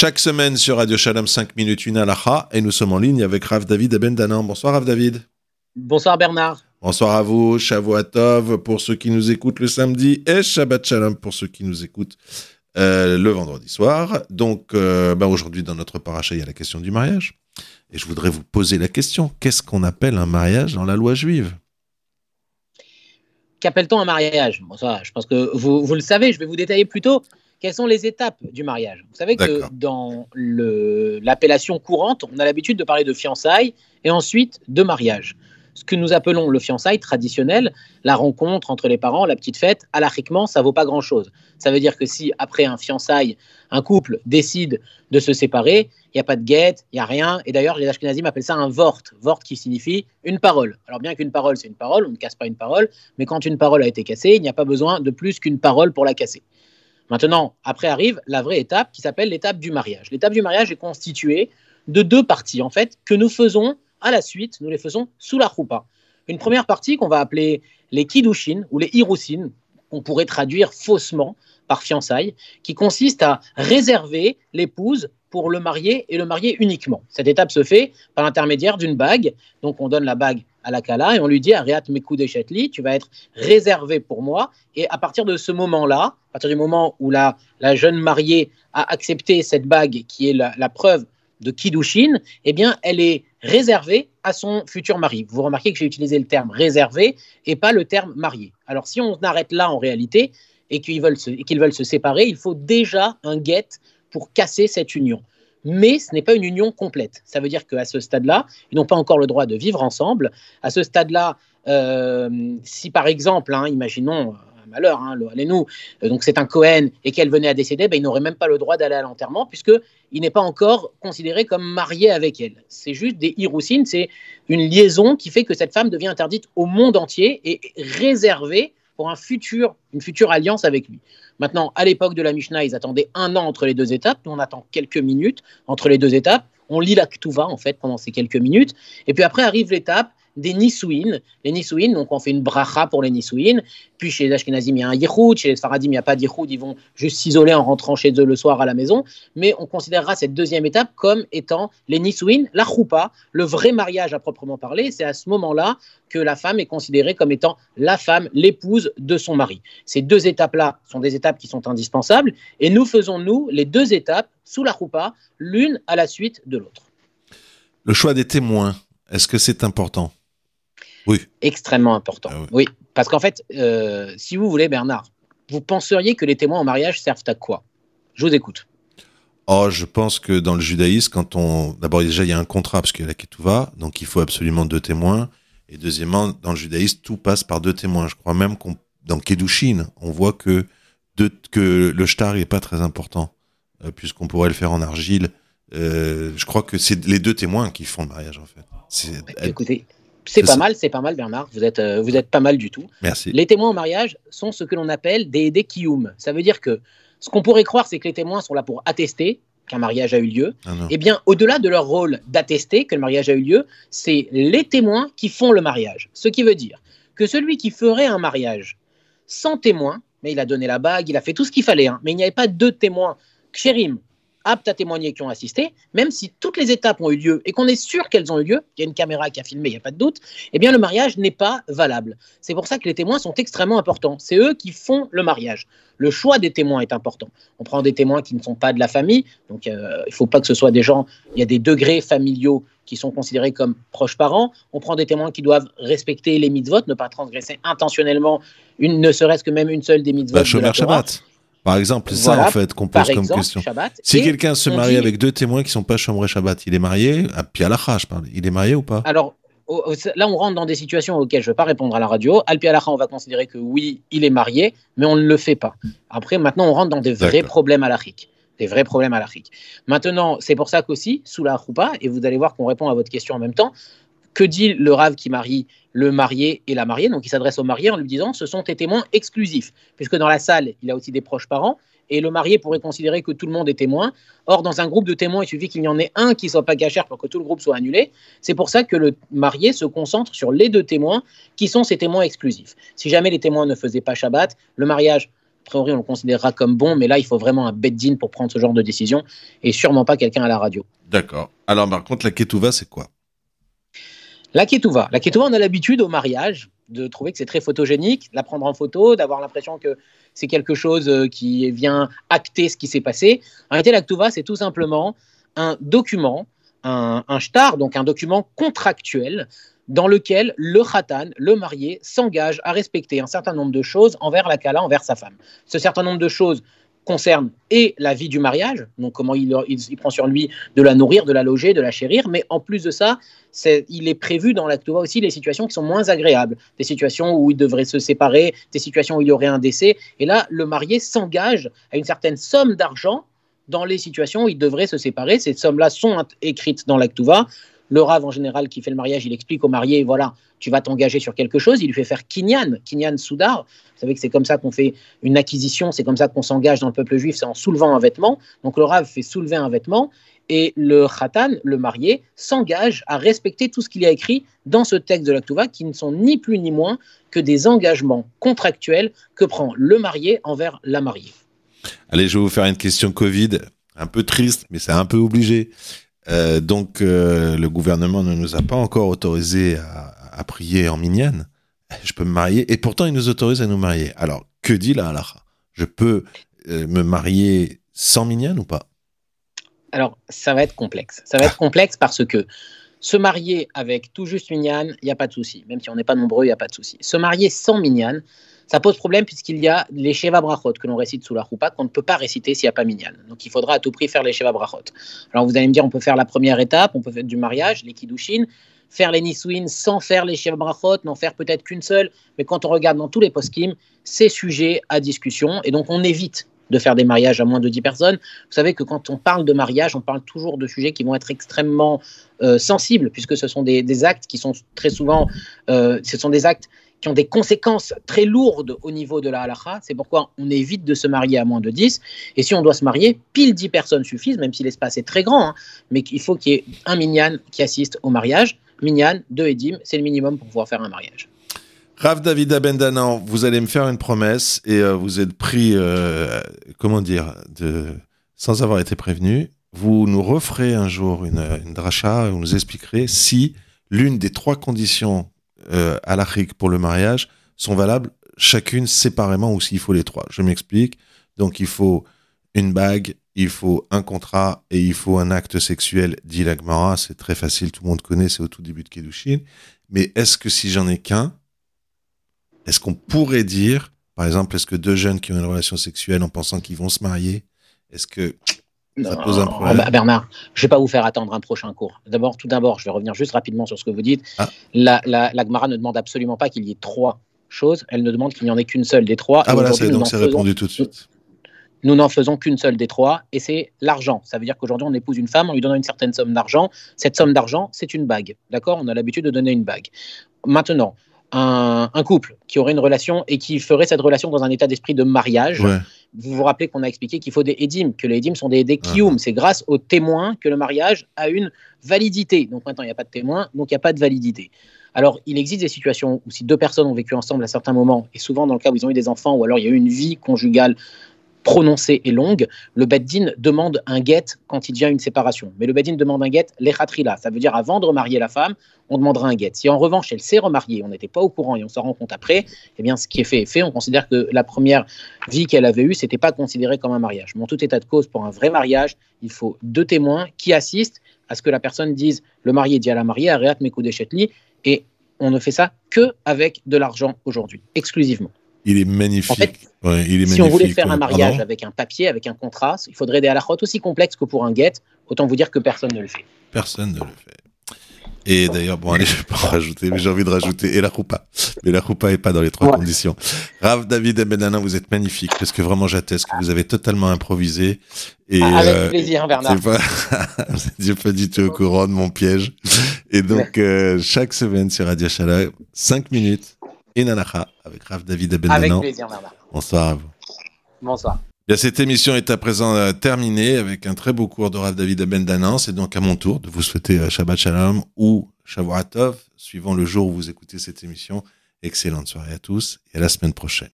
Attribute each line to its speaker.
Speaker 1: Chaque semaine sur Radio Shalom 5 minutes une alaha et nous sommes en ligne avec Rav David Abendanan. Bonsoir Rav David.
Speaker 2: Bonsoir Bernard.
Speaker 1: Bonsoir à vous, Shavuatov pour ceux qui nous écoutent le samedi et Shabbat Shalom pour ceux qui nous écoutent euh, le vendredi soir. Donc euh, bah, aujourd'hui dans notre paracha il y a la question du mariage. Et je voudrais vous poser la question, qu'est-ce qu'on appelle un mariage dans la loi juive?
Speaker 2: Qu'appelle-t-on un mariage? Bon, ça, Je pense que vous, vous le savez, je vais vous détailler plutôt quelles sont les étapes du mariage? Vous savez que dans l'appellation courante, on a l'habitude de parler de fiançailles et ensuite de mariage. Ce que nous appelons le fiançailles traditionnel, la rencontre entre les parents, la petite fête, alachiquement, ça vaut pas grand-chose. Ça veut dire que si après un fiançailles, un couple décide de se séparer, il n'y a pas de guette, il n'y a rien. Et d'ailleurs, les Ashkenazim appellent ça un vort. Vort qui signifie une parole. Alors bien qu'une parole, c'est une parole, on ne casse pas une parole, mais quand une parole a été cassée, il n'y a pas besoin de plus qu'une parole pour la casser. Maintenant, après arrive la vraie étape qui s'appelle l'étape du mariage. L'étape du mariage est constituée de deux parties, en fait, que nous faisons à la suite, nous les faisons sous la choupa. Une première partie qu'on va appeler les kiddushin ou les hirusin, qu'on pourrait traduire faussement par fiançailles, qui consiste à réserver l'épouse pour le marié et le marié uniquement. Cette étape se fait par l'intermédiaire d'une bague. Donc on donne la bague à la Kala et on lui dit Ariat Mekou Chetli, tu vas être réservé pour moi. Et à partir de ce moment-là, à partir du moment où la, jeune mariée a accepté cette bague qui est la, preuve de Kiddushin, eh bien, elle est réservée à son futur mari. Vous remarquez que j'ai utilisé le terme réservé et pas le terme marié. Alors, si on arrête là en réalité et qu'ils veulent, veulent se séparer, il faut déjà un guet pour casser cette union mais ce n'est pas une union complète. Ça veut dire qu'à ce stade-là, ils n'ont pas encore le droit de vivre ensemble. À ce stade-là, euh, si par exemple, hein, imaginons un malheur, hein, nous euh, donc c'est un Cohen et qu'elle venait à décéder, ben, il n'aurait même pas le droit d'aller à l'enterrement puisqu'il n'est pas encore considéré comme marié avec elle. C'est juste des hiroussines, c'est une liaison qui fait que cette femme devient interdite au monde entier et réservée pour une future alliance avec lui. Maintenant, à l'époque de la Mishnah, ils attendaient un an entre les deux étapes. Nous, on attend quelques minutes entre les deux étapes. On lit la Ktuva, en fait, pendant ces quelques minutes. Et puis après arrive l'étape des Nisouines. Les Nisouines, donc on fait une bracha pour les Nisouines. Puis chez les Ashkenazim, il y a un Yichud. Chez les Faradim, il n'y a pas d'Yichud. Ils vont juste s'isoler en rentrant chez eux le soir à la maison. Mais on considérera cette deuxième étape comme étant les Nisouines, la Choupa, le vrai mariage à proprement parler. C'est à ce moment-là que la femme est considérée comme étant la femme, l'épouse de son mari. Ces deux étapes-là sont des étapes qui sont indispensables. Et nous faisons, nous, les deux étapes sous la Choupa, l'une à la suite de l'autre.
Speaker 1: Le choix des témoins, est-ce que c'est important?
Speaker 2: Oui. Extrêmement important. Ah oui. parce qu'en fait, euh, si vous voulez, Bernard, vous penseriez que les témoins en mariage servent à quoi? Je vous écoute.
Speaker 1: Oh, je pense que dans le judaïsme, quand on. D'abord, déjà, il y a un contrat, parce qu'il y a la ketouva, donc il faut absolument deux témoins. Et deuxièmement, dans le judaïsme, tout passe par deux témoins. Je crois même qu'on dans Kedushin, on voit que, que le shtar n'est pas très important, euh, puisqu'on pourrait le faire en argile. Euh, je crois que c'est les deux témoins qui font le mariage, en fait.
Speaker 2: Écoutez, c'est pas mal, c'est pas mal, Bernard. Vous êtes, euh, vous êtes pas mal du tout.
Speaker 1: Merci.
Speaker 2: Les témoins en mariage sont ce que l'on appelle des, des Ça veut dire que ce qu'on pourrait croire, c'est que les témoins sont là pour attester qu'un mariage a eu lieu. Ah eh bien, au-delà de leur rôle d'attester que le mariage a eu lieu, c'est les témoins qui font le mariage. Ce qui veut dire que celui qui ferait un mariage sans témoin, mais il a donné la bague, il a fait tout ce qu'il fallait, hein, mais il n'y avait pas deux témoins. Aptes à témoigner qui ont assisté, même si toutes les étapes ont eu lieu et qu'on est sûr qu'elles ont eu lieu, il y a une caméra qui a filmé, il n'y a pas de doute, eh bien le mariage n'est pas valable. C'est pour ça que les témoins sont extrêmement importants. C'est eux qui font le mariage. Le choix des témoins est important. On prend des témoins qui ne sont pas de la famille, donc euh, il ne faut pas que ce soit des gens, il y a des degrés familiaux qui sont considérés comme proches parents. On prend des témoins qui doivent respecter les mitzvot, ne pas transgresser intentionnellement une, ne serait-ce que même une seule des mitzvot. Bah,
Speaker 1: de la Shabbat. Par exemple, ça en fait qu'on pose comme question. si quelqu'un se marie avec deux témoins qui sont pas chambrés Shabbat, il est marié, à Pialacha, je parle, il est marié ou pas?
Speaker 2: Alors, là, on rentre dans des situations auxquelles je ne vais pas répondre à la radio. Al Pialacha, on va considérer que oui, il est marié, mais on ne le fait pas. Après, maintenant, on rentre dans des vrais problèmes à l'Afrique. Des vrais problèmes à l'Afrique. Maintenant, c'est pour ça qu'aussi, sous la roupa, et vous allez voir qu'on répond à votre question en même temps, que dit le rave qui marie le marié et la mariée? Donc il s'adresse au marié en lui disant ce sont tes témoins exclusifs, puisque dans la salle, il a aussi des proches parents, et le marié pourrait considérer que tout le monde est témoin. Or, dans un groupe de témoins, il suffit qu'il y en ait un qui soit pas cachère pour que tout le groupe soit annulé. C'est pour ça que le marié se concentre sur les deux témoins qui sont ses témoins exclusifs. Si jamais les témoins ne faisaient pas Shabbat, le mariage a priori, on le considérera comme bon, mais là, il faut vraiment un beddin pour prendre ce genre de décision et sûrement pas quelqu'un à la radio.
Speaker 1: D'accord. Alors, par contre, la ketouva, c'est quoi?
Speaker 2: La ketouva. La ketouva, on a l'habitude au mariage de trouver que c'est très photogénique, la prendre en photo, d'avoir l'impression que c'est quelque chose euh, qui vient acter ce qui s'est passé. En réalité, la ketouva, c'est tout simplement un document, un, un shtar, donc un document contractuel dans lequel le khatan, le marié, s'engage à respecter un certain nombre de choses envers la kala, envers sa femme. Ce certain nombre de choses concerne et la vie du mariage, donc comment il, prend sur lui de la nourrir, de la loger, de la chérir, mais en plus de ça, il est prévu dans l'acte aussi les situations qui sont moins agréables, des situations où il devrait se séparer, des situations où il y aurait un décès, et là, le marié s'engage à une certaine somme d'argent dans les situations où il devrait se séparer. Ces sommes-là sont écrites dans l'acte le rave, en général, qui fait le mariage, il explique au marié, voilà, tu vas t'engager sur quelque chose. Il lui fait faire kinyan, kinyan soudar. Vous savez que c'est comme ça qu'on fait une acquisition, c'est comme ça qu'on s'engage dans le peuple juif, c'est en soulevant un vêtement. Donc le rave fait soulever un vêtement et le khatan, le marié, s'engage à respecter tout ce qu'il y a écrit dans ce texte de l'Aktuva, qui ne sont ni plus ni moins que des engagements contractuels que prend le marié envers la mariée.
Speaker 1: Allez, je vais vous faire une question Covid, un peu triste, mais c'est un peu obligé. Euh, donc, euh, le gouvernement ne nous a pas encore autorisé à, à prier en minyan. Je peux me marier, et pourtant, il nous autorise à nous marier. Alors, que dit la halakha Je peux euh, me marier sans minyan ou pas?
Speaker 2: Alors, ça va être complexe. Ça va être complexe parce que se marier avec tout juste minyan, il n'y a pas de souci. Même si on n'est pas nombreux, il n'y a pas de souci. Se marier sans minyan, ça pose problème puisqu'il y a les Sheva Brachot que l'on récite sous la roupa qu'on ne peut pas réciter s'il n'y a pas Minyan. Donc il faudra à tout prix faire les Sheva Brachot. Alors vous allez me dire, on peut faire la première étape, on peut faire du mariage, les Kiddushin, faire les Nisouin sans faire les Sheva Brachot, n'en faire peut-être qu'une seule, mais quand on regarde dans tous les post-kim, c'est sujet à discussion et donc on évite de faire des mariages à moins de 10 personnes. Vous savez que quand on parle de mariage, on parle toujours de sujets qui vont être extrêmement euh, sensibles, puisque ce sont des, actes qui sont très souvent, euh, ce sont des actes qui ont des conséquences très lourdes au niveau de la halakha. C'est pourquoi on évite de se marier à moins de 10. Et si on doit se marier, pile 10 personnes suffisent, même si l'espace est très grand. Hein. mais il faut qu'il y ait un minyan qui assiste au mariage. Minyan, deux edim, c'est le minimum pour pouvoir faire un mariage.
Speaker 1: Rav David Abendanan, vous allez me faire une promesse et euh, vous êtes pris, euh, comment dire, de, sans avoir été prévenu. Vous nous referez un jour une, une dracha, vous nous expliquerez si l'une des trois conditions euh, à l'Afrique pour le mariage sont valables chacune séparément ou s'il faut les trois. Je m'explique. Donc il faut une bague, il faut un contrat et il faut un acte sexuel, dit l'Agmara. C'est très facile, tout le monde connaît, c'est au tout début de Kedushin. Mais est-ce que si j'en ai qu'un, est-ce qu'on pourrait dire, par exemple, est-ce que deux jeunes qui ont une relation sexuelle en pensant qu'ils vont se marier, est-ce que ça pose un problème?
Speaker 2: Bah, Bernard, je ne vais pas vous faire attendre un prochain cours. D'abord, tout d'abord, je vais revenir juste rapidement sur ce que vous dites. Ah. La, la, ne demande absolument pas qu'il y ait trois choses. Elle ne demande qu'il n'y en ait qu'une seule des trois.
Speaker 1: Ah voilà, donc c'est répondu tout de suite.
Speaker 2: Nous n'en faisons qu'une seule des trois, et c'est l'argent. Ça veut dire qu'aujourd'hui, on épouse une femme, on lui donne une certaine somme d'argent. Cette somme d'argent, c'est une bague. D'accord? On a l'habitude de donner une bague. Maintenant, un, couple qui aurait une relation et qui ferait cette relation dans un état d'esprit de mariage, vous vous rappelez qu'on a expliqué qu'il faut des édimes, que les édimes sont des, des. C'est grâce aux témoins que le mariage a une validité. Donc maintenant, il n'y a pas de témoins, donc il n'y a pas de validité. Alors, il existe des situations où si deux personnes ont vécu ensemble à certains moments, et souvent dans le cas où ils ont eu des enfants, ou alors il y a eu une vie conjugale prononcée et longue, le Beddin demande un guet quand il y a une séparation. Mais le Beddin demande un guet l'echatrila, ça veut dire avant de remarier la femme, on demandera un guet. Si en revanche elle s'est remariée, on n'était pas au courant et on s'en rend compte après, eh bien ce qui est fait est fait. On considère que la première vie qu'elle avait eue, c'était pas considéré comme un mariage. Mais en tout état de cause, pour un vrai mariage, il faut deux témoins qui assistent à ce que la personne dise le marié dit à la mariée, Areat Mekudeshetli, et on ne fait ça que avec de l'argent aujourd'hui, exclusivement.
Speaker 1: Il est magnifique.
Speaker 2: si on voulait faire un mariage avec un papier, avec un contrat, il faudrait des halakhot aussi complexes que pour un guet. Autant vous dire que personne ne le fait.
Speaker 1: Personne ne le fait. Et d'ailleurs, bon, allez, je vais pas rajouter, mais j'ai envie de rajouter et la roupa. Mais la roupa est pas dans les trois conditions. Rav, David et Benana, vous êtes magnifiques parce que vraiment j'atteste que vous avez totalement improvisé.
Speaker 2: Et, ah, avec euh, plaisir, Bernard.
Speaker 1: Pas... vous pas du tout au courant de mon piège. Et donc, euh, chaque semaine sur Radio Shalom, 5 minutes et avec Rav David Abendanan.
Speaker 2: Avec plaisir, Bernard.
Speaker 1: Bonsoir à vous.
Speaker 2: Bonsoir.
Speaker 1: Bien, cette émission est à présent euh, terminée avec un très beau cours de Rav David Abendanan. C'est donc à mon tour de vous souhaiter euh, Shabbat Shalom ou Shavuatov, suivant le jour où vous écoutez cette émission. Excellente soirée à tous et à la semaine prochaine.